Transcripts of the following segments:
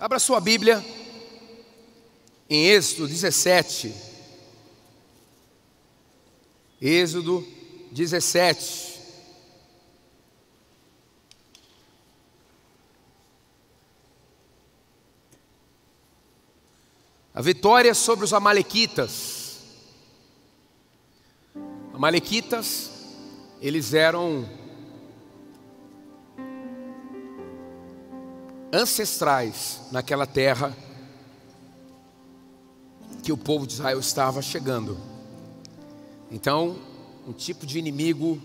Abra sua Bíblia em Êxodo 17. Êxodo 17. A vitória sobre os Amalequitas. Amalequitas, eles eram ancestrais naquela terra que o povo de Israel estava chegando. Então, um tipo de inimigo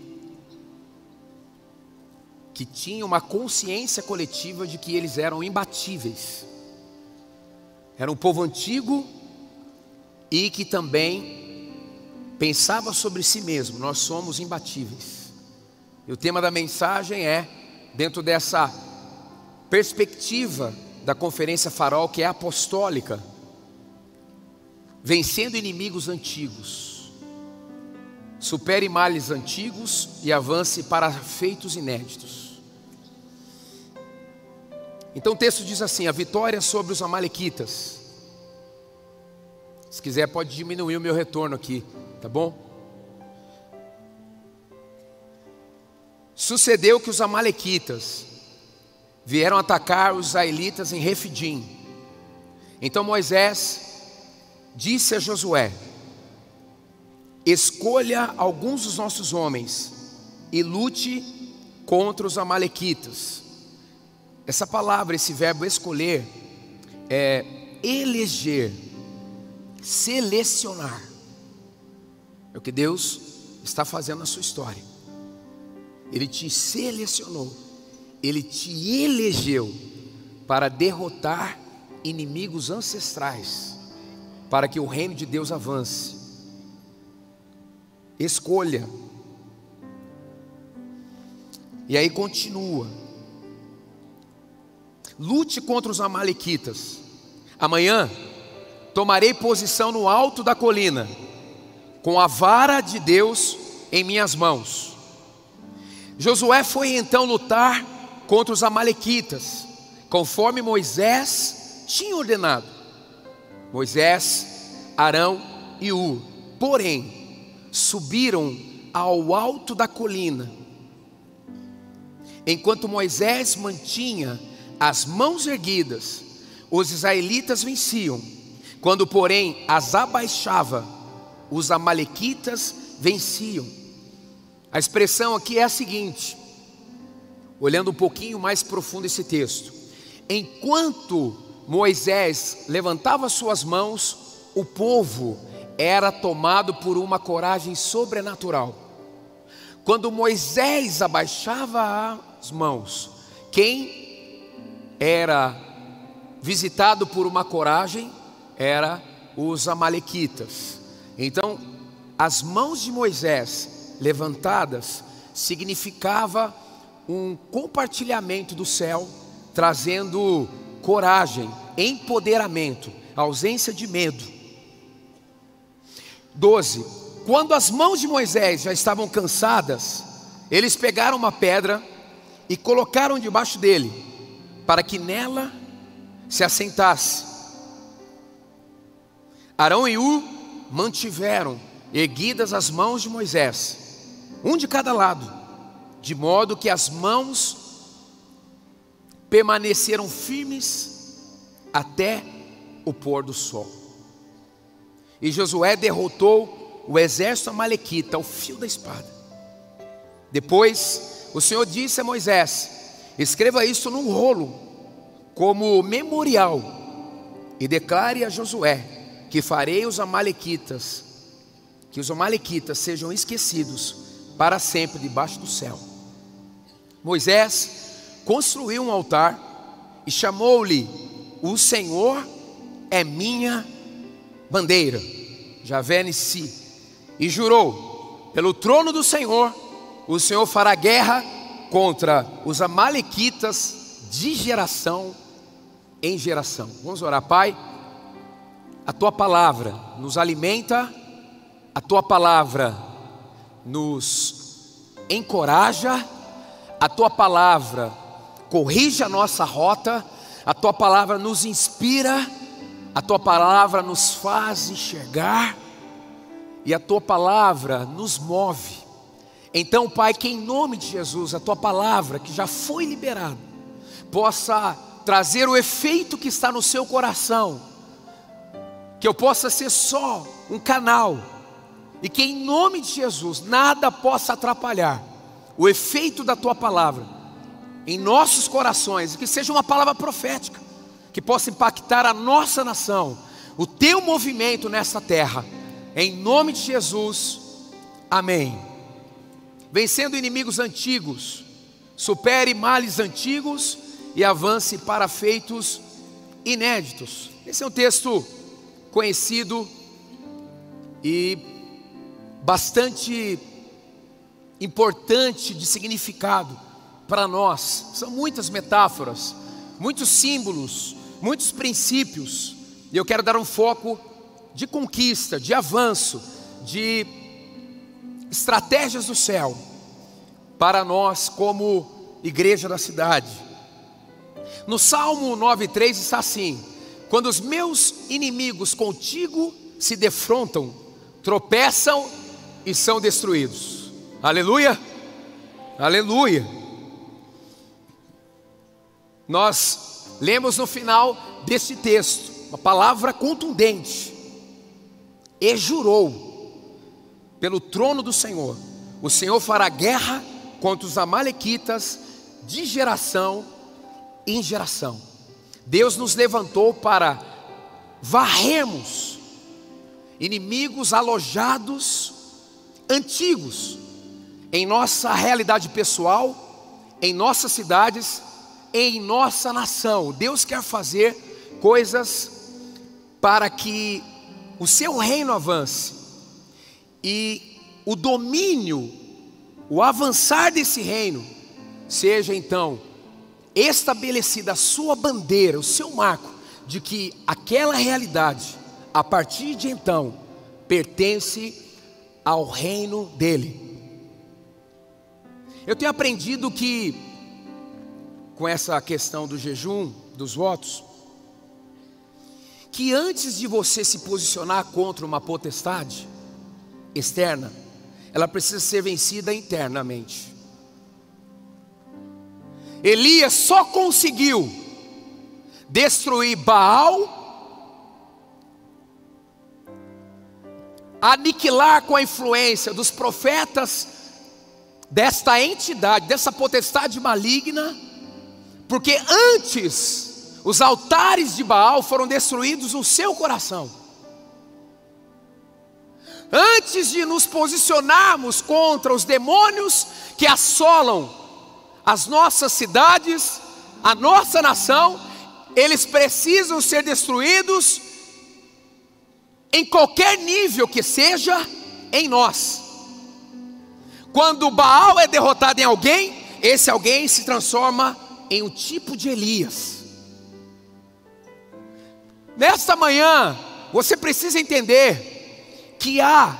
que tinha uma consciência coletiva de que eles eram imbatíveis. Era um povo antigo e que também pensava sobre si mesmo: nós somos imbatíveis. E o tema da mensagem é, dentro dessa perspectiva da conferência farol, que é apostólica, vencendo inimigos antigos. Supere males antigos e avance para feitos inéditos. Então o texto diz assim: a vitória sobre os Amalequitas. Se quiser, pode diminuir o meu retorno aqui, tá bom? Sucedeu que os Amalequitas vieram atacar os israelitas em Refidim. Então Moisés disse a Josué: Escolha alguns dos nossos homens e lute contra os amalequitas. Essa palavra, esse verbo escolher, é eleger, selecionar. É o que Deus está fazendo na sua história. Ele te selecionou ele te elegeu para derrotar inimigos ancestrais, para que o reino de Deus avance. Escolha. E aí continua. Lute contra os amalequitas. Amanhã tomarei posição no alto da colina, com a vara de Deus em minhas mãos. Josué foi então lutar contra os Amalequitas, conforme Moisés tinha ordenado. Moisés, Arão e U, porém, subiram ao alto da colina. Enquanto Moisés mantinha as mãos erguidas, os israelitas venciam. Quando, porém, as abaixava, os amalequitas venciam. A expressão aqui é a seguinte: olhando um pouquinho mais profundo esse texto. Enquanto Moisés levantava suas mãos, o povo era tomado por uma coragem sobrenatural. Quando Moisés abaixava as mãos, quem era visitado por uma coragem era os amalequitas. Então, as mãos de Moisés levantadas significava um compartilhamento do céu, trazendo coragem, empoderamento, ausência de medo. 12. Quando as mãos de Moisés já estavam cansadas, eles pegaram uma pedra e colocaram debaixo dele, para que nela se assentasse. Arão e U mantiveram erguidas as mãos de Moisés, um de cada lado de modo que as mãos permaneceram firmes até o pôr do sol. E Josué derrotou o exército amalequita ao fio da espada. Depois, o Senhor disse a Moisés: Escreva isso num rolo, como memorial, e declare a Josué que farei os amalequitas, que os amalequitas sejam esquecidos para sempre debaixo do céu. Moisés construiu um altar e chamou-lhe: O Senhor é minha bandeira, Javé Nissi, e jurou: Pelo trono do Senhor, o Senhor fará guerra contra os Amalequitas de geração em geração. Vamos orar, Pai. A tua palavra nos alimenta, a tua palavra nos encoraja a tua palavra corrige a nossa rota, A tua palavra nos inspira, a tua palavra nos faz enxergar e a tua palavra nos move. Então, Pai, que em nome de Jesus, a tua palavra que já foi liberada, possa trazer o efeito que está no seu coração, que eu possa ser só um canal, e que em nome de Jesus nada possa atrapalhar o efeito da tua palavra em nossos corações, que seja uma palavra profética, que possa impactar a nossa nação, o teu movimento nessa terra, em nome de Jesus, amém. Vencendo inimigos antigos, supere males antigos e avance para feitos inéditos. Esse é um texto conhecido e bastante importante de significado para nós. São muitas metáforas, muitos símbolos, muitos princípios. E eu quero dar um foco de conquista, de avanço, de estratégias do céu para nós como igreja da cidade. No Salmo 9:3 está assim: Quando os meus inimigos contigo se defrontam, tropeçam e são destruídos. Aleluia! Aleluia! Nós lemos no final deste texto uma palavra contundente. E jurou pelo trono do Senhor: o Senhor fará guerra contra os Amalequitas de geração em geração. Deus nos levantou para varremos inimigos alojados antigos em nossa realidade pessoal, em nossas cidades em nossa nação. Deus quer fazer coisas para que o seu reino avance e o domínio, o avançar desse reino, seja então estabelecida a sua bandeira, o seu marco, de que aquela realidade, a partir de então, pertence ao reino dele. Eu tenho aprendido que com essa questão do jejum, dos votos, que antes de você se posicionar contra uma potestade externa, ela precisa ser vencida internamente. Elias só conseguiu destruir Baal, aniquilar com a influência dos profetas desta entidade, dessa potestade maligna, porque antes os altares de Baal foram destruídos no seu coração. Antes de nos posicionarmos contra os demônios que assolam as nossas cidades, a nossa nação, eles precisam ser destruídos em qualquer nível que seja em nós. Quando Baal é derrotado em alguém, esse alguém se transforma em um tipo de Elias. Nesta manhã, você precisa entender que há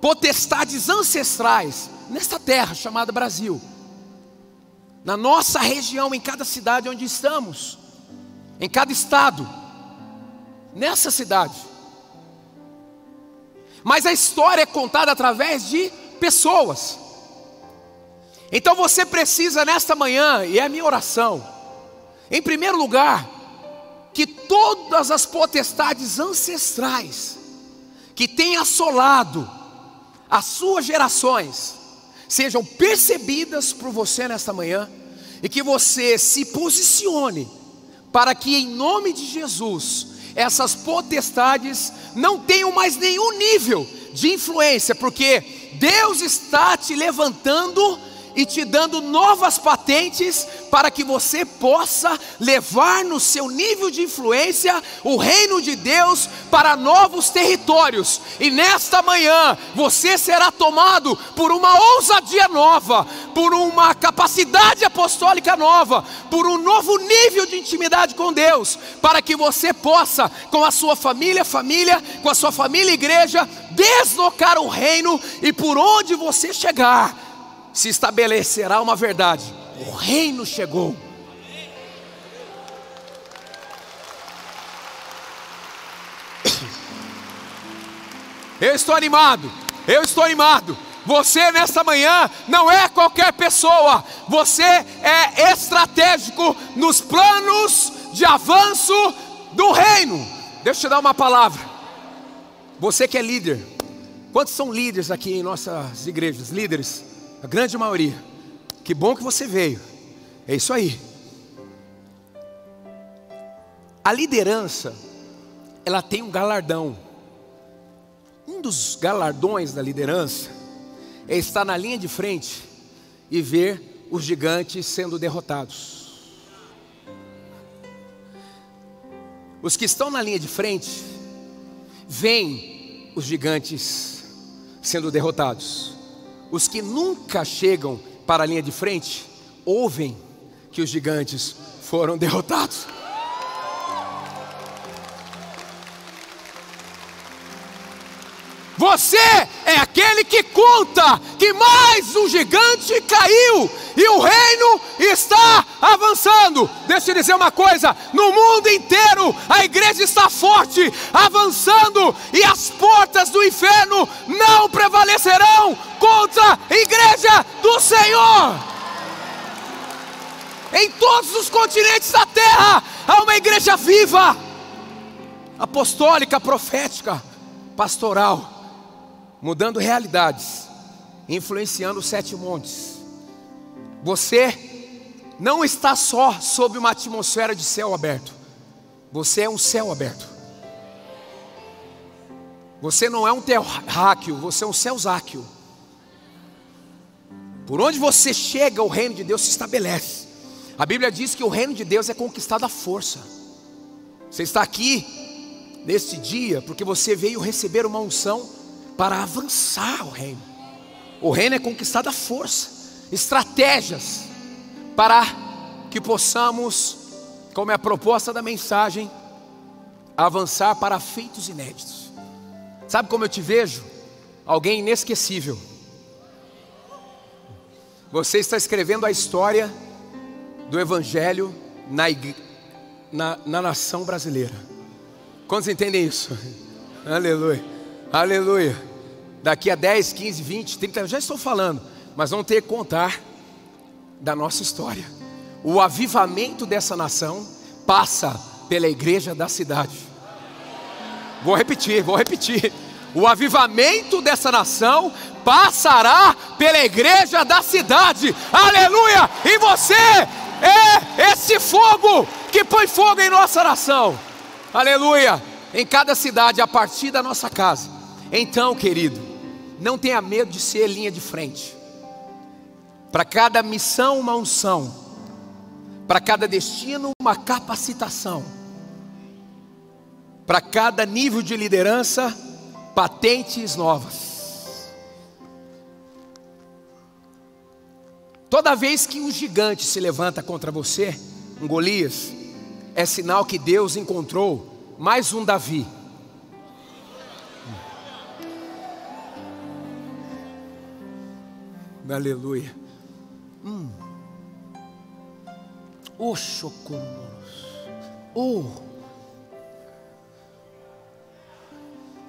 potestades ancestrais nesta terra chamada Brasil, na nossa região, em cada cidade onde estamos, em cada estado, nessa cidade. Mas a história é contada através de pessoas. Então você precisa nesta manhã, e é a minha oração, em primeiro lugar, que todas as potestades ancestrais que têm assolado as suas gerações sejam percebidas por você nesta manhã e que você se posicione para que em nome de Jesus essas potestades não tenham mais nenhum nível de influência, porque Deus está te levantando e te dando novas patentes para que você possa levar no seu nível de influência o reino de Deus para novos territórios. E nesta manhã você será tomado por uma ousadia nova, por uma capacidade apostólica nova, por um novo nível de intimidade com Deus, para que você possa, com a sua família, família, com a sua família, igreja, deslocar o reino e por onde você chegar se estabelecerá uma verdade: o reino chegou. Eu estou animado, eu estou animado. Você nesta manhã não é qualquer pessoa, você é estratégico nos planos de avanço do reino. Deixa eu te dar uma palavra. Você que é líder, quantos são líderes aqui em nossas igrejas? Líderes? A grande maioria. Que bom que você veio. É isso aí. A liderança, ela tem um galardão. Um dos galardões da liderança é estar na linha de frente e ver os gigantes sendo derrotados. Os que estão na linha de frente veem os gigantes sendo derrotados. Os que nunca chegam para a linha de frente ouvem que os gigantes foram derrotados. Você que conta que mais um gigante caiu e o reino está avançando. Deixa eu dizer uma coisa: no mundo inteiro a igreja está forte, avançando, e as portas do inferno não prevalecerão contra a igreja do Senhor. Em todos os continentes da terra há uma igreja viva, apostólica, profética, pastoral mudando realidades, influenciando os sete montes. Você não está só sob uma atmosfera de céu aberto, você é um céu aberto. Você não é um terráqueo, você é um céusáqueo. Por onde você chega, o reino de Deus se estabelece. A Bíblia diz que o reino de Deus é conquistado à força. Você está aqui neste dia porque você veio receber uma unção para avançar o reino. O reino é conquistado à força, estratégias para que possamos, como é a proposta da mensagem, avançar para feitos inéditos. Sabe como eu te vejo? Alguém inesquecível. Você está escrevendo a história do Evangelho na, na, na nação brasileira. Quantos entendem isso? Aleluia, aleluia daqui a 10, 15, 20, 30, já estou falando, mas vamos ter que contar da nossa história. O avivamento dessa nação passa pela igreja da cidade. Vou repetir, vou repetir. O avivamento dessa nação passará pela igreja da cidade. Aleluia! E você é esse fogo que põe fogo em nossa nação. Aleluia! Em cada cidade, a partir da nossa casa. Então, querido, não tenha medo de ser linha de frente. Para cada missão, uma unção. Para cada destino, uma capacitação. Para cada nível de liderança, patentes novas. Toda vez que um gigante se levanta contra você, um Golias, é sinal que Deus encontrou mais um Davi Aleluia. Hum. Socorros. Oh.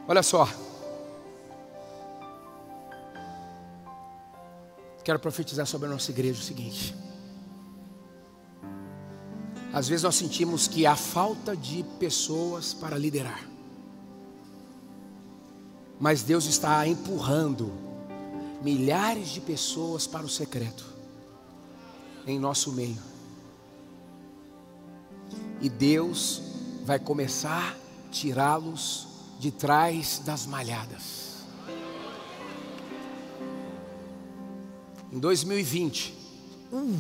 Olha só. Quero profetizar sobre a nossa igreja o seguinte. Às vezes nós sentimos que há falta de pessoas para liderar. Mas Deus está empurrando milhares de pessoas para o secreto em nosso meio. E Deus vai começar a tirá-los de trás das malhadas. Em 2020, uh,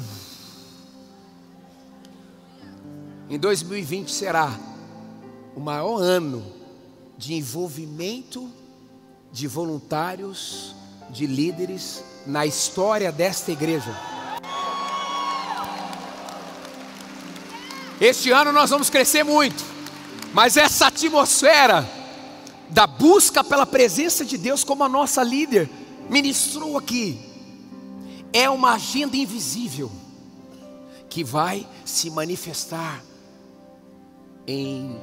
em 2020 será o maior ano de envolvimento de voluntários de líderes na história desta igreja. Este ano nós vamos crescer muito, mas essa atmosfera da busca pela presença de Deus, como a nossa líder ministrou aqui, é uma agenda invisível que vai se manifestar em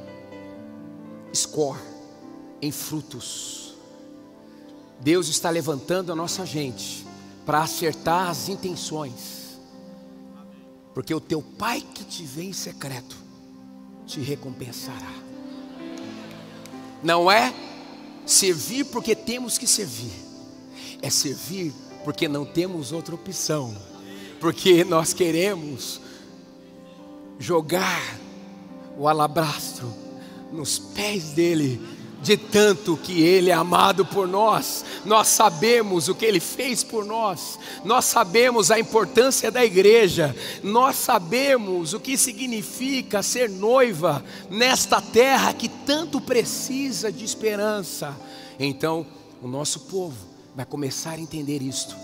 score, em frutos Deus está levantando a nossa gente para acertar as intenções, porque o teu Pai que te vê em secreto te recompensará. Não é servir porque temos que servir, é servir porque não temos outra opção, porque nós queremos jogar o alabastro nos pés dele de tanto que Ele é amado por nós, nós sabemos o que Ele fez por nós, nós sabemos a importância da igreja, nós sabemos o que significa ser noiva nesta terra que tanto precisa de esperança. Então, o nosso povo vai começar a entender isto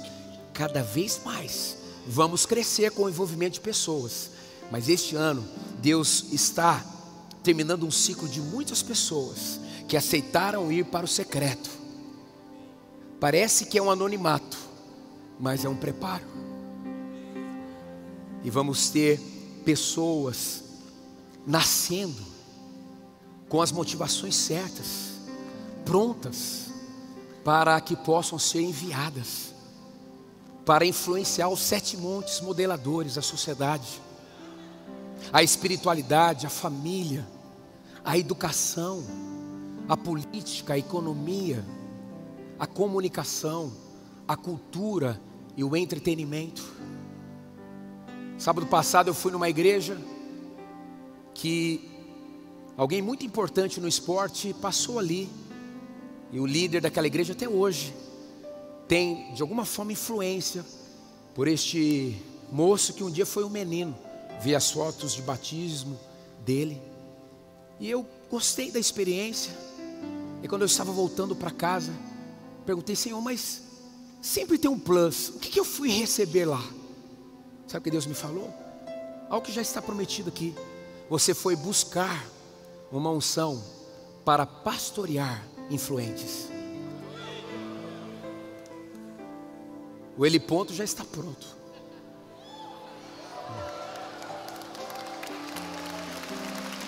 cada vez mais. Vamos crescer com o envolvimento de pessoas, mas este ano Deus está terminando um ciclo de muitas pessoas que aceitaram ir para o secreto. Parece que é um anonimato, mas é um preparo. E vamos ter pessoas nascendo com as motivações certas, prontas para que possam ser enviadas para influenciar os sete montes modeladores da sociedade, a espiritualidade, a família, a educação, a política, a economia, a comunicação, a cultura e o entretenimento. Sábado passado eu fui numa igreja que alguém muito importante no esporte passou ali. E o líder daquela igreja até hoje tem de alguma forma influência por este moço que um dia foi um menino. Vi as fotos de batismo dele. E eu gostei da experiência. E quando eu estava voltando para casa, perguntei, Senhor, mas sempre tem um plus. O que, que eu fui receber lá? Sabe o que Deus me falou? Algo que já está prometido aqui. Você foi buscar uma unção para pastorear influentes. O Ele Ponto já está pronto.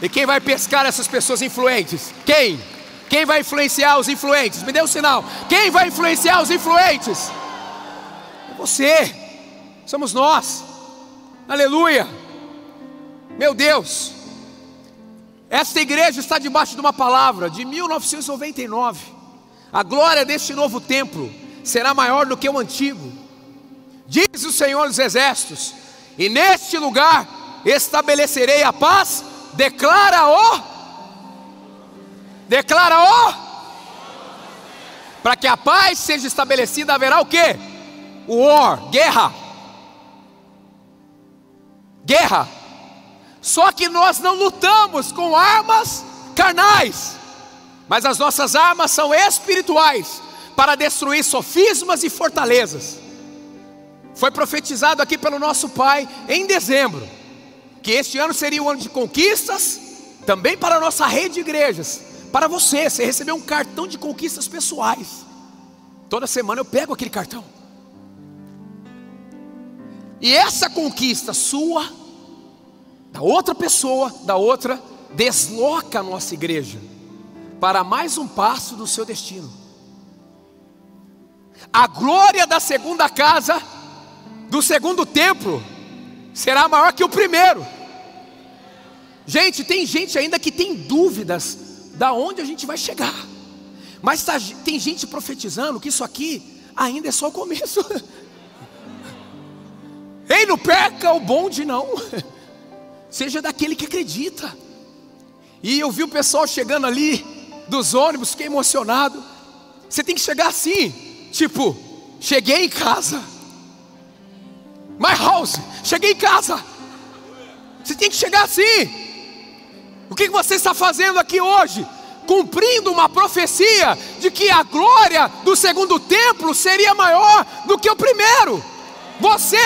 E quem vai pescar essas pessoas influentes? Quem? Quem vai influenciar os influentes? Me dê um sinal. Quem vai influenciar os influentes? É você. Somos nós. Aleluia. Meu Deus. Esta igreja está debaixo de uma palavra de 1999. A glória deste novo templo será maior do que o antigo. Diz o Senhor dos Exércitos: E neste lugar estabelecerei a paz, declara o Declara ó. Para que a paz seja estabelecida, haverá o que? O war, guerra. Guerra. Só que nós não lutamos com armas carnais, mas as nossas armas são espirituais para destruir sofismas e fortalezas. Foi profetizado aqui pelo nosso Pai em dezembro que este ano seria um ano de conquistas, também para a nossa rede de igrejas, para você, você recebeu um cartão de conquistas pessoais. Toda semana eu pego aquele cartão. E essa conquista sua, da outra pessoa, da outra, desloca a nossa igreja para mais um passo do seu destino. A glória da segunda casa, do segundo templo, será maior que o primeiro. Gente, tem gente ainda que tem dúvidas da onde a gente vai chegar. Mas tá, tem gente profetizando que isso aqui ainda é só o começo. Ei, não perca o bonde, não. Seja daquele que acredita. E eu vi o pessoal chegando ali dos ônibus, fiquei emocionado. Você tem que chegar assim, tipo, cheguei em casa. My house, cheguei em casa. Você tem que chegar assim. O que você está fazendo aqui hoje? Cumprindo uma profecia de que a glória do segundo templo seria maior do que o primeiro. Você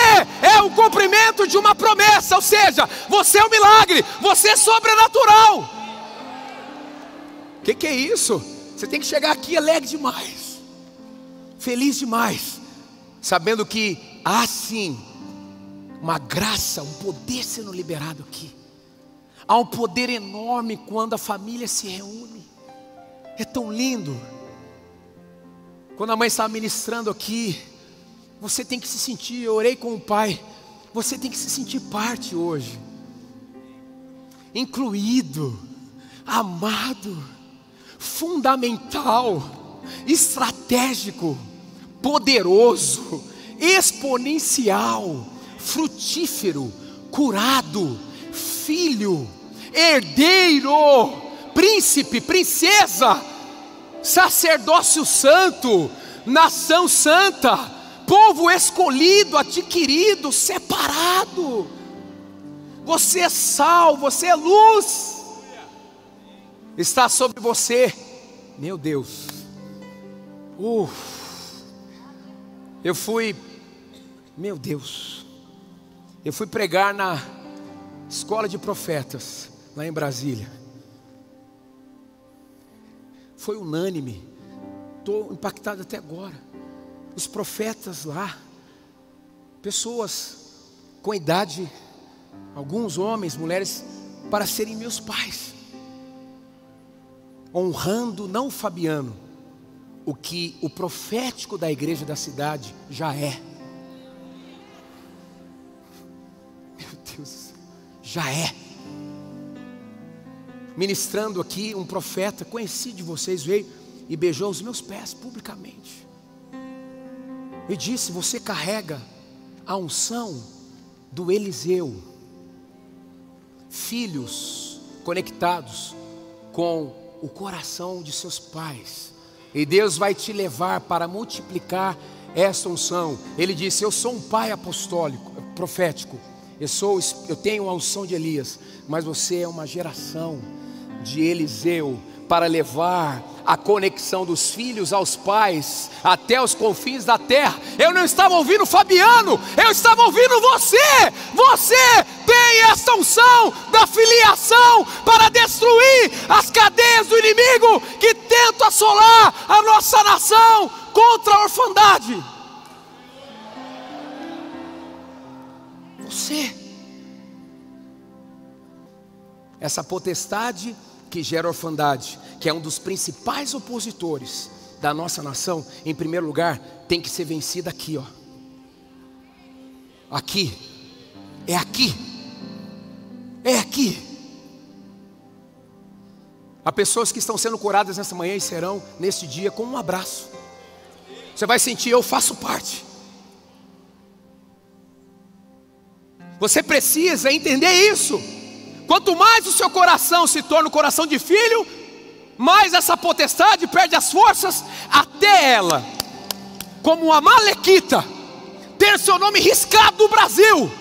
é o cumprimento de uma promessa, ou seja, você é um milagre, você é sobrenatural. O que, que é isso? Você tem que chegar aqui alegre demais, feliz demais, sabendo que há sim uma graça, um poder sendo liberado aqui. Há um poder enorme quando a família se reúne. É tão lindo. Quando a mãe estava ministrando aqui, você tem que se sentir, eu orei com o pai, você tem que se sentir parte hoje, incluído, amado, fundamental, estratégico, poderoso, exponencial, frutífero, curado, filho, herdeiro, príncipe, princesa, sacerdócio santo, nação santa, povo escolhido, adquirido, separado. Você é sal, você é luz. Está sobre você, meu Deus. Uh, eu fui, meu Deus, eu fui pregar na escola de profetas lá em Brasília foi unânime. Estou impactado até agora. Os profetas lá, pessoas com idade, alguns homens, mulheres, para serem meus pais, honrando não Fabiano, o que o profético da igreja da cidade já é. Meu Deus, já é ministrando aqui, um profeta conhecido de vocês veio e beijou os meus pés publicamente. E disse: Você carrega a unção do Eliseu, filhos conectados com o coração de seus pais, e Deus vai te levar para multiplicar essa unção. Ele disse: Eu sou um pai apostólico, profético. Eu sou, eu tenho a unção de Elias, mas você é uma geração de Eliseu para levar a conexão dos filhos aos pais até os confins da terra. Eu não estava ouvindo Fabiano, eu estava ouvindo você. Você tem essa unção da filiação para destruir as cadeias do inimigo que tenta assolar a nossa nação contra a orfandade. Você, essa potestade que gera orfandade, que é um dos principais opositores da nossa nação, em primeiro lugar, tem que ser vencida aqui, ó. Aqui. É aqui. É aqui. Há pessoas que estão sendo curadas nessa manhã e serão neste dia com um abraço. Você vai sentir, eu faço parte. Você precisa entender isso. Quanto mais o seu coração se torna o coração de filho, mais essa potestade perde as forças até ela, como uma malequita, ter seu nome riscado do Brasil.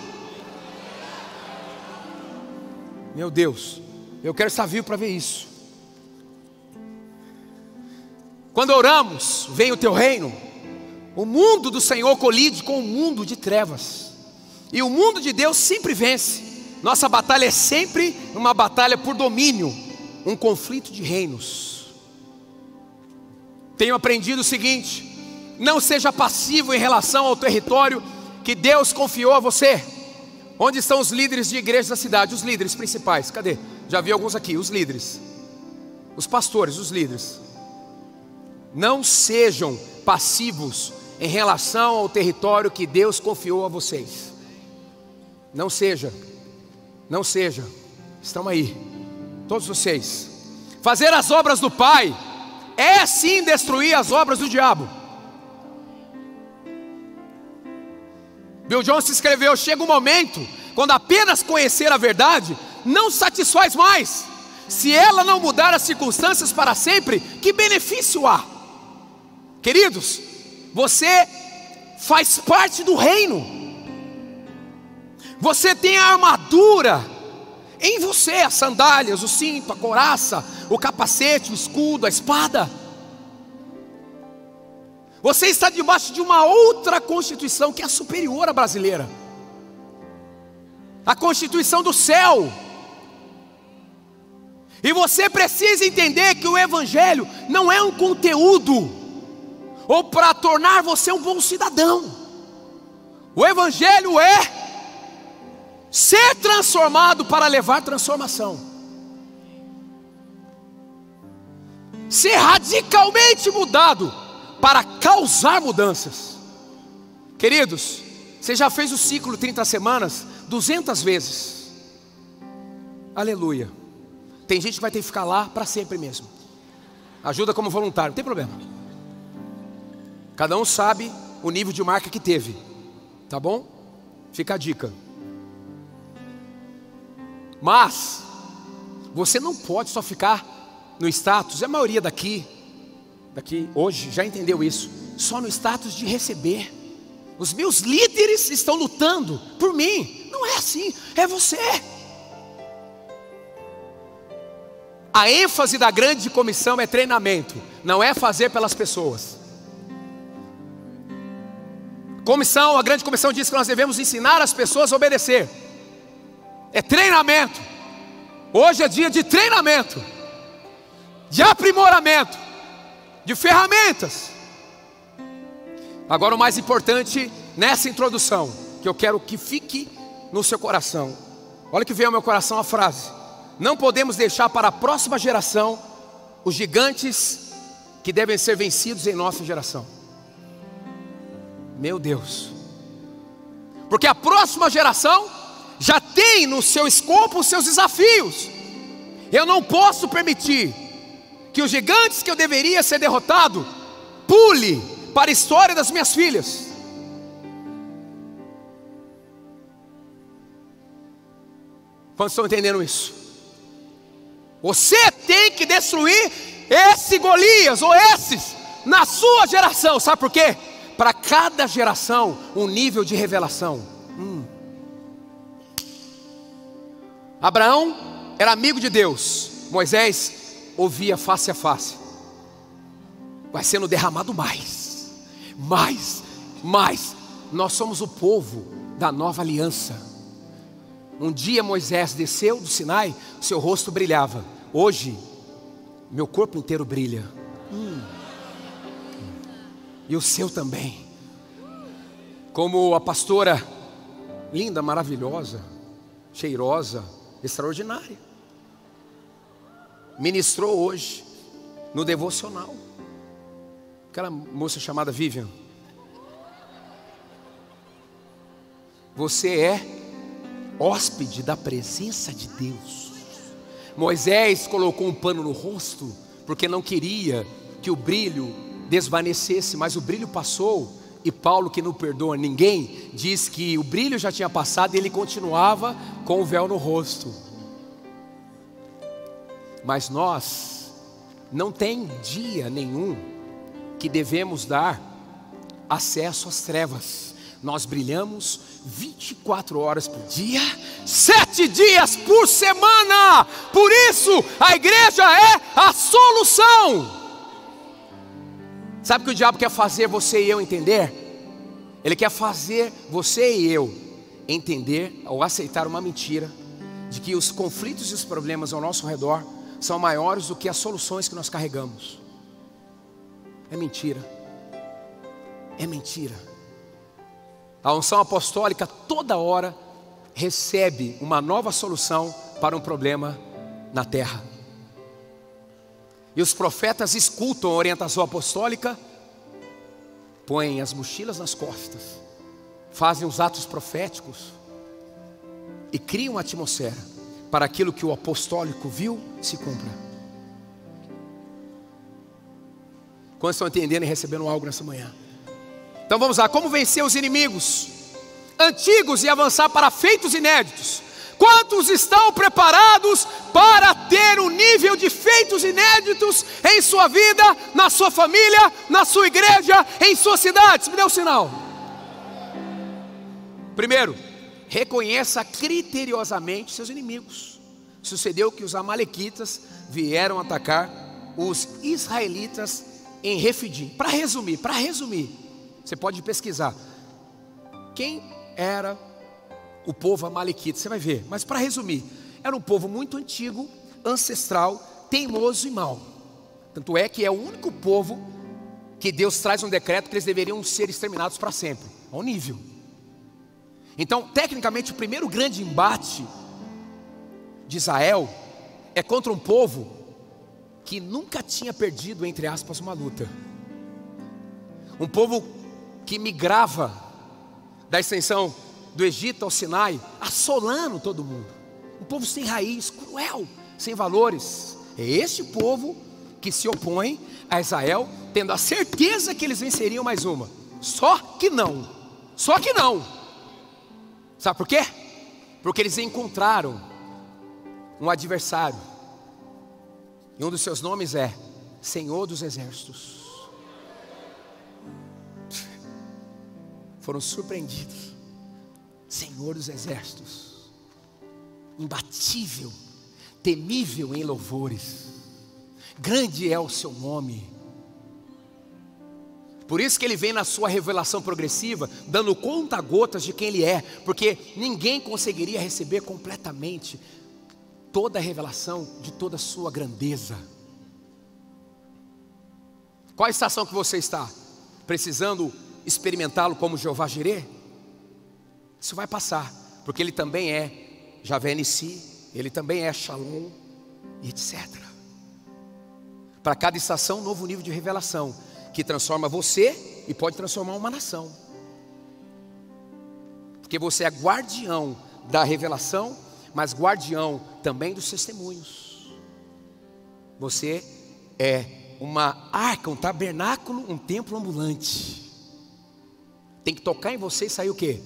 Meu Deus, eu quero estar vivo para ver isso. Quando oramos, vem o teu reino, o mundo do Senhor colide com o mundo de trevas, e o mundo de Deus sempre vence. Nossa batalha é sempre uma batalha por domínio, um conflito de reinos. Tenho aprendido o seguinte: não seja passivo em relação ao território que Deus confiou a você. Onde estão os líderes de igreja da cidade? Os líderes principais, cadê? Já vi alguns aqui, os líderes, os pastores, os líderes. Não sejam passivos em relação ao território que Deus confiou a vocês. Não seja. Não seja, estão aí, todos vocês. Fazer as obras do Pai é sim destruir as obras do diabo. Bill Johnson escreveu: chega um momento quando apenas conhecer a verdade não satisfaz mais. Se ela não mudar as circunstâncias para sempre, que benefício há? Queridos, você faz parte do reino. Você tem a armadura em você, as sandálias, o cinto, a coraça, o capacete, o escudo, a espada. Você está debaixo de uma outra constituição que é superior à brasileira. A constituição do céu. E você precisa entender que o evangelho não é um conteúdo ou para tornar você um bom cidadão. O evangelho é ser transformado para levar transformação, ser radicalmente mudado para causar mudanças. Queridos, você já fez o ciclo 30 semanas 200 vezes. Aleluia. Tem gente que vai ter que ficar lá para sempre mesmo. Ajuda como voluntário, não tem problema. Cada um sabe o nível de marca que teve. Tá bom? Fica a dica. Mas você não pode só ficar no status, a maioria daqui, daqui hoje já entendeu isso, só no status de receber. Os meus líderes estão lutando por mim. Não é assim, é você. A ênfase da grande comissão é treinamento, não é fazer pelas pessoas. Comissão, a grande comissão diz que nós devemos ensinar as pessoas a obedecer. É treinamento. Hoje é dia de treinamento, de aprimoramento, de ferramentas. Agora, o mais importante nessa introdução, que eu quero que fique no seu coração. Olha que veio ao meu coração a frase: Não podemos deixar para a próxima geração os gigantes que devem ser vencidos em nossa geração. Meu Deus, porque a próxima geração já tem no seu escopo os seus desafios. Eu não posso permitir que os gigantes que eu deveria ser derrotado pule para a história das minhas filhas. Quantos estão entendendo isso? Você tem que destruir esse Golias ou esses na sua geração, sabe por quê? Para cada geração um nível de revelação. Abraão era amigo de Deus, Moisés ouvia face a face. Vai sendo derramado mais, mais, mais. Nós somos o povo da nova aliança. Um dia Moisés desceu do Sinai, seu rosto brilhava. Hoje, meu corpo inteiro brilha. Hum. E o seu também. Como a pastora linda, maravilhosa, cheirosa, extraordinária. Ministrou hoje no devocional. Aquela moça chamada Vivian. Você é hóspede da presença de Deus. Moisés colocou um pano no rosto porque não queria que o brilho desvanecesse, mas o brilho passou e Paulo, que não perdoa ninguém, diz que o brilho já tinha passado e ele continuava com o véu no rosto. Mas nós não tem dia nenhum que devemos dar acesso às trevas. Nós brilhamos 24 horas por dia, sete dias por semana. Por isso, a igreja é a solução. Sabe o que o diabo quer fazer você e eu entender? Ele quer fazer você e eu entender ou aceitar uma mentira de que os conflitos e os problemas ao nosso redor são maiores do que as soluções que nós carregamos. É mentira. É mentira. A unção apostólica toda hora recebe uma nova solução para um problema na terra. E os profetas escutam a orientação apostólica, põem as mochilas nas costas, fazem os atos proféticos e criam a atmosfera para aquilo que o apostólico viu se cumpra. Quantos estão entendendo e recebendo algo nessa manhã? Então vamos lá, como vencer os inimigos antigos e avançar para feitos inéditos? Quantos estão preparados para ter um nível de feitos inéditos em sua vida, na sua família, na sua igreja, em sua cidade? Me dê um sinal. Primeiro, reconheça criteriosamente seus inimigos. Sucedeu que os amalequitas vieram atacar os israelitas em Refidim. Para resumir, para resumir, você pode pesquisar. Quem era o povo amalequita, você vai ver. Mas para resumir, era um povo muito antigo, ancestral, teimoso e mau. Tanto é que é o único povo que Deus traz um decreto que eles deveriam ser exterminados para sempre, ao nível. Então, tecnicamente, o primeiro grande embate de Israel é contra um povo que nunca tinha perdido, entre aspas, uma luta. Um povo que migrava da extensão do Egito ao Sinai, assolando todo mundo. Um povo sem raiz, cruel, sem valores. É este povo que se opõe a Israel, tendo a certeza que eles venceriam mais uma. Só que não. Só que não. Sabe por quê? Porque eles encontraram um adversário. E um dos seus nomes é Senhor dos Exércitos. Foram surpreendidos. Senhor dos Exércitos. Imbatível, temível em louvores. Grande é o seu nome. Por isso que ele vem na sua revelação progressiva, dando conta gotas de quem ele é, porque ninguém conseguiria receber completamente toda a revelação de toda a sua grandeza. Qual a estação que você está? Precisando experimentá-lo como Jeová Jireh? Isso vai passar, porque ele também é Javé Nissi, ele também é Shalom, e etc. Para cada estação, um novo nível de revelação que transforma você e pode transformar uma nação. Porque você é guardião da revelação, mas guardião também dos testemunhos. Você é uma arca, um tabernáculo, um templo ambulante. Tem que tocar em você e sair o que?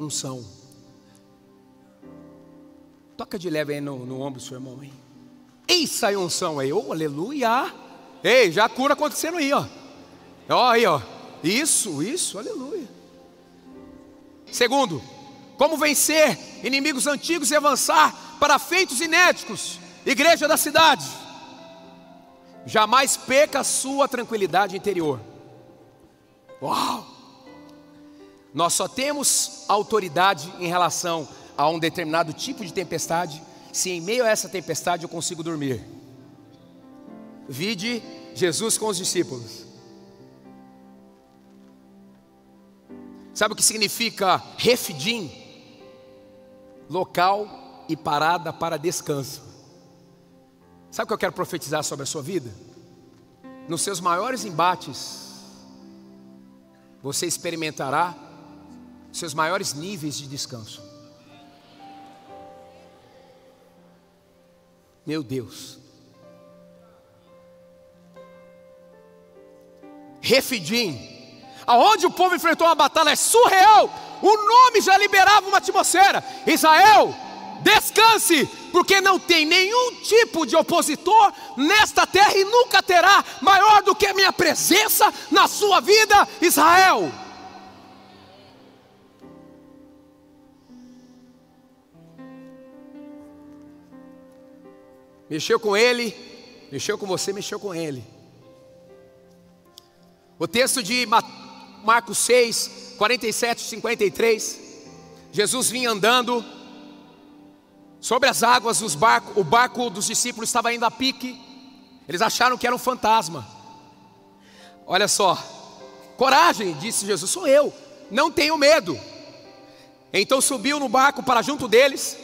Unção. Toca de leve aí no, no ombro do seu irmão, hein? Ei, saiu unção aí, oh, aleluia. Ei, já cura acontecendo aí, ó. Ó, aí, ó. Isso, isso, aleluia. Segundo, como vencer inimigos antigos e avançar para feitos inéditos. Igreja da cidade. Jamais peca a sua tranquilidade interior. Uau! Nós só temos autoridade em relação a um determinado tipo de tempestade se em meio a essa tempestade eu consigo dormir. Vide Jesus com os discípulos. Sabe o que significa refidim? Local e parada para descanso. Sabe o que eu quero profetizar sobre a sua vida? Nos seus maiores embates, você experimentará seus maiores níveis de descanso. Meu Deus. Refidim aonde o povo enfrentou uma batalha surreal, o nome já liberava uma atmosfera. Israel, descanse, porque não tem nenhum tipo de opositor nesta terra e nunca terá maior do que a minha presença na sua vida, Israel. Mexeu com ele, mexeu com você, mexeu com ele. O texto de Marcos 6, 47 53. Jesus vinha andando sobre as águas, os o barco dos discípulos estava indo a pique. Eles acharam que era um fantasma. Olha só, coragem, disse Jesus, sou eu, não tenho medo. Então subiu no barco para junto deles,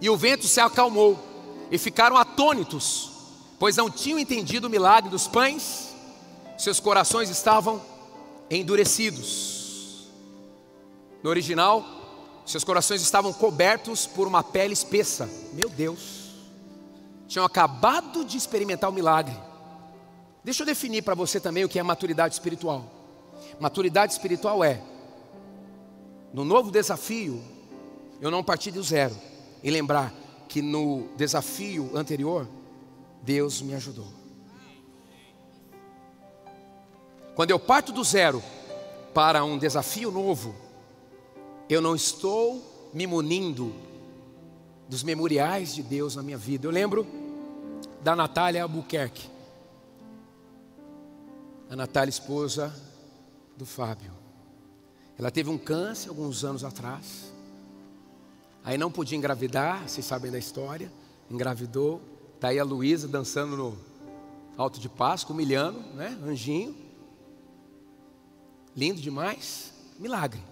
e o vento se acalmou, e ficaram atônitos, pois não tinham entendido o milagre dos pães seus corações estavam endurecidos. No original, seus corações estavam cobertos por uma pele espessa. Meu Deus, tinham acabado de experimentar o milagre. Deixa eu definir para você também o que é maturidade espiritual. Maturidade espiritual é, no novo desafio, eu não partir do zero e lembrar que no desafio anterior, Deus me ajudou. Quando eu parto do zero para um desafio novo, eu não estou me munindo dos memoriais de Deus na minha vida. Eu lembro da Natália Albuquerque, a Natália, esposa do Fábio. Ela teve um câncer alguns anos atrás, aí não podia engravidar, vocês sabem da história, engravidou. Está aí a Luísa dançando no Alto de Páscoa, humilhando, né? Anjinho. Lindo demais, milagre.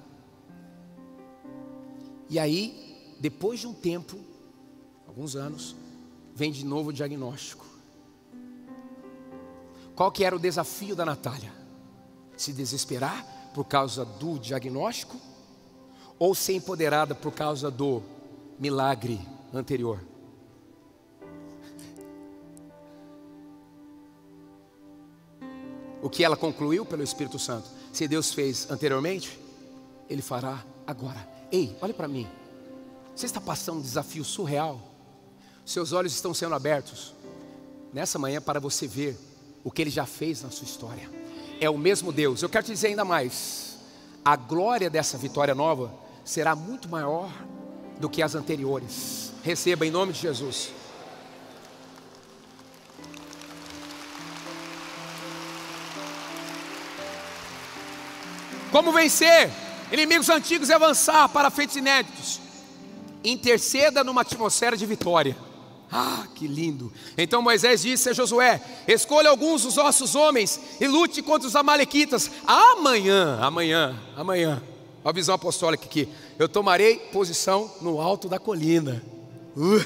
E aí, depois de um tempo, alguns anos, vem de novo o diagnóstico. Qual que era o desafio da Natália? Se desesperar por causa do diagnóstico ou ser empoderada por causa do milagre anterior? O que ela concluiu pelo Espírito Santo? Se Deus fez anteriormente, Ele fará agora. Ei, olha para mim. Você está passando um desafio surreal? Seus olhos estão sendo abertos nessa manhã para você ver o que Ele já fez na sua história. É o mesmo Deus. Eu quero te dizer ainda mais: a glória dessa vitória nova será muito maior do que as anteriores. Receba em nome de Jesus. Como vencer inimigos antigos e avançar para feitos inéditos? Interceda numa atmosfera de vitória. Ah, que lindo! Então Moisés disse a Josué: Escolha alguns dos nossos homens e lute contra os Amalequitas. Amanhã, amanhã, amanhã. A visão apostólica aqui. Eu tomarei posição no alto da colina. Uh,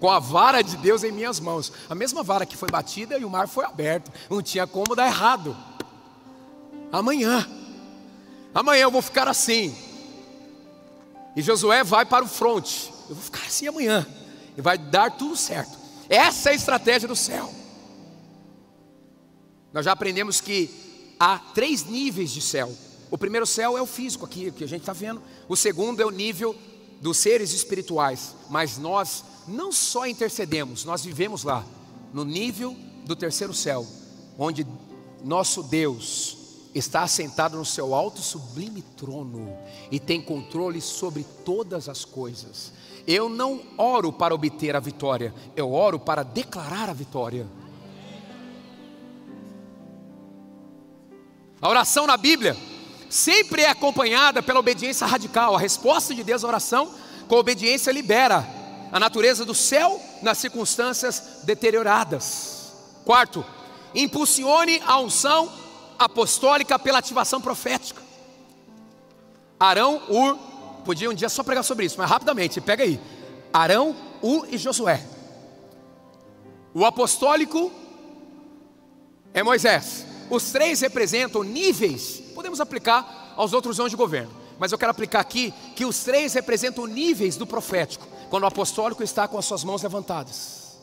com a vara de Deus em minhas mãos. A mesma vara que foi batida e o mar foi aberto. Não tinha como dar errado. Amanhã. Amanhã eu vou ficar assim. E Josué vai para o fronte. Eu vou ficar assim amanhã. E vai dar tudo certo. Essa é a estratégia do céu. Nós já aprendemos que há três níveis de céu. O primeiro céu é o físico aqui, que a gente está vendo. O segundo é o nível dos seres espirituais. Mas nós não só intercedemos, nós vivemos lá, no nível do terceiro céu, onde nosso Deus está assentado no seu alto sublime trono e tem controle sobre todas as coisas. Eu não oro para obter a vitória, eu oro para declarar a vitória. A oração na Bíblia sempre é acompanhada pela obediência radical. A resposta de Deus à oração com obediência libera a natureza do céu nas circunstâncias deterioradas. Quarto, impulsione a unção apostólica pela ativação profética. Arão, Ur, podia um dia só pregar sobre isso, mas rapidamente, pega aí. Arão, Ur e Josué. O apostólico é Moisés. Os três representam níveis, podemos aplicar aos outros anos de governo, mas eu quero aplicar aqui que os três representam níveis do profético, quando o apostólico está com as suas mãos levantadas.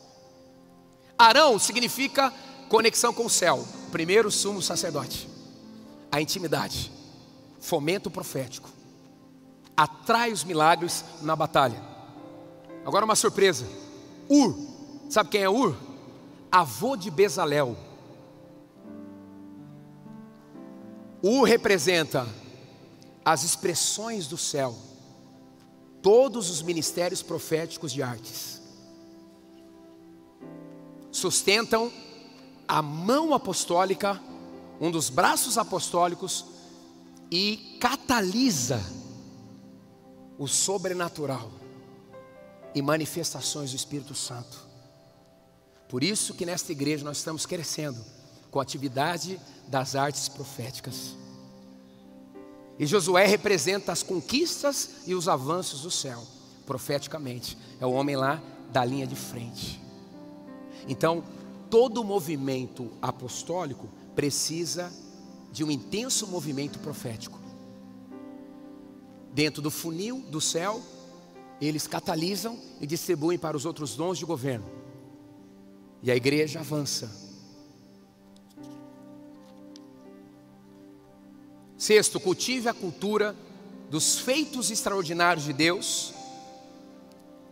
Arão significa conexão com o céu, primeiro sumo sacerdote, a intimidade, fomento profético, atrai os milagres na batalha. Agora uma surpresa: Ur, sabe quem é Ur? Avô de Bezalel. Ur representa as expressões do céu, todos os ministérios proféticos de artes. Sustentam a mão apostólica, um dos braços apostólicos, e catalisa o sobrenatural e manifestações do Espírito Santo. Por isso que nesta igreja nós estamos crescendo com a atividade das artes proféticas. E Josué representa as conquistas e os avanços do céu, profeticamente. É o homem lá da linha de frente. Então, todo movimento apostólico precisa de um intenso movimento profético. Dentro do funil do céu, eles catalisam e distribuem para os outros dons de governo. E a igreja avança. Sexto, cultive a cultura dos feitos extraordinários de Deus.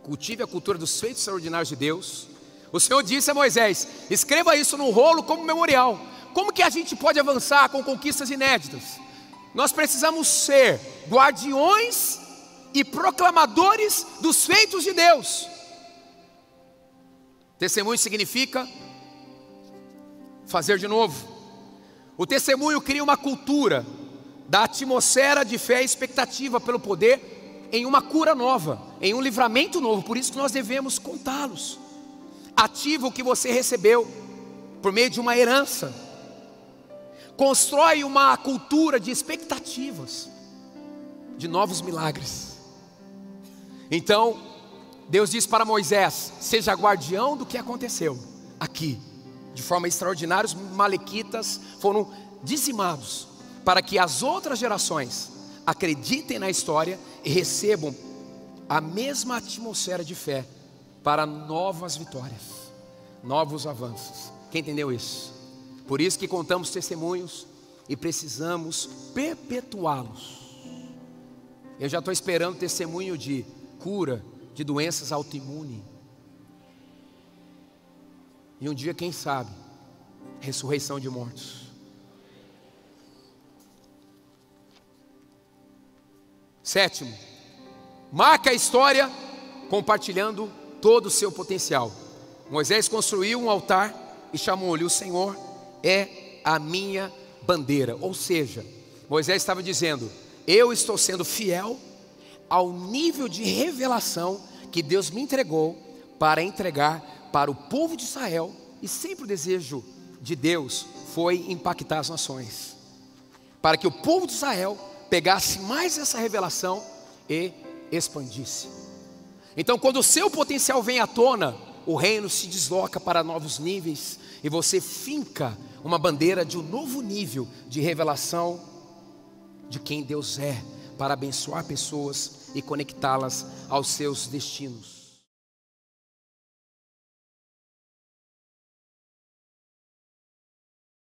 Cultive a cultura dos feitos extraordinários de Deus o Senhor disse a Moisés: escreva isso no rolo como memorial. Como que a gente pode avançar com conquistas inéditas? Nós precisamos ser guardiões e proclamadores dos feitos de Deus. Testemunho significa fazer de novo. O testemunho cria uma cultura da atmosfera de fé e expectativa pelo poder em uma cura nova, em um livramento novo. Por isso que nós devemos contá-los ativa o que você recebeu por meio de uma herança. Constrói uma cultura de expectativas, de novos milagres. Então, Deus diz para Moisés: seja guardião do que aconteceu aqui. de forma extraordinária, os malequitas foram dizimados para que as outras gerações acreditem na história e recebam a mesma atmosfera de fé para novas vitórias, novos avanços. Quem entendeu isso? Por isso que contamos testemunhos e precisamos perpetuá-los. Eu já estou esperando testemunho de cura de doenças autoimunes. E um dia, quem sabe, ressurreição de mortos. Sétimo, marca a história compartilhando todo o seu potencial. Moisés construiu um altar e chamou-lhe: O Senhor é a minha bandeira. Ou seja, Moisés estava dizendo: Eu estou sendo fiel ao nível de revelação que Deus me entregou para entregar para o povo de Israel, e sempre o desejo de Deus foi impactar as nações, para que o povo de Israel pegasse mais essa revelação e expandisse. Então, quando o seu potencial vem à tona, o reino se desloca para novos níveis e você finca uma bandeira de um novo nível de revelação de quem Deus é, para abençoar pessoas e conectá-las aos seus destinos.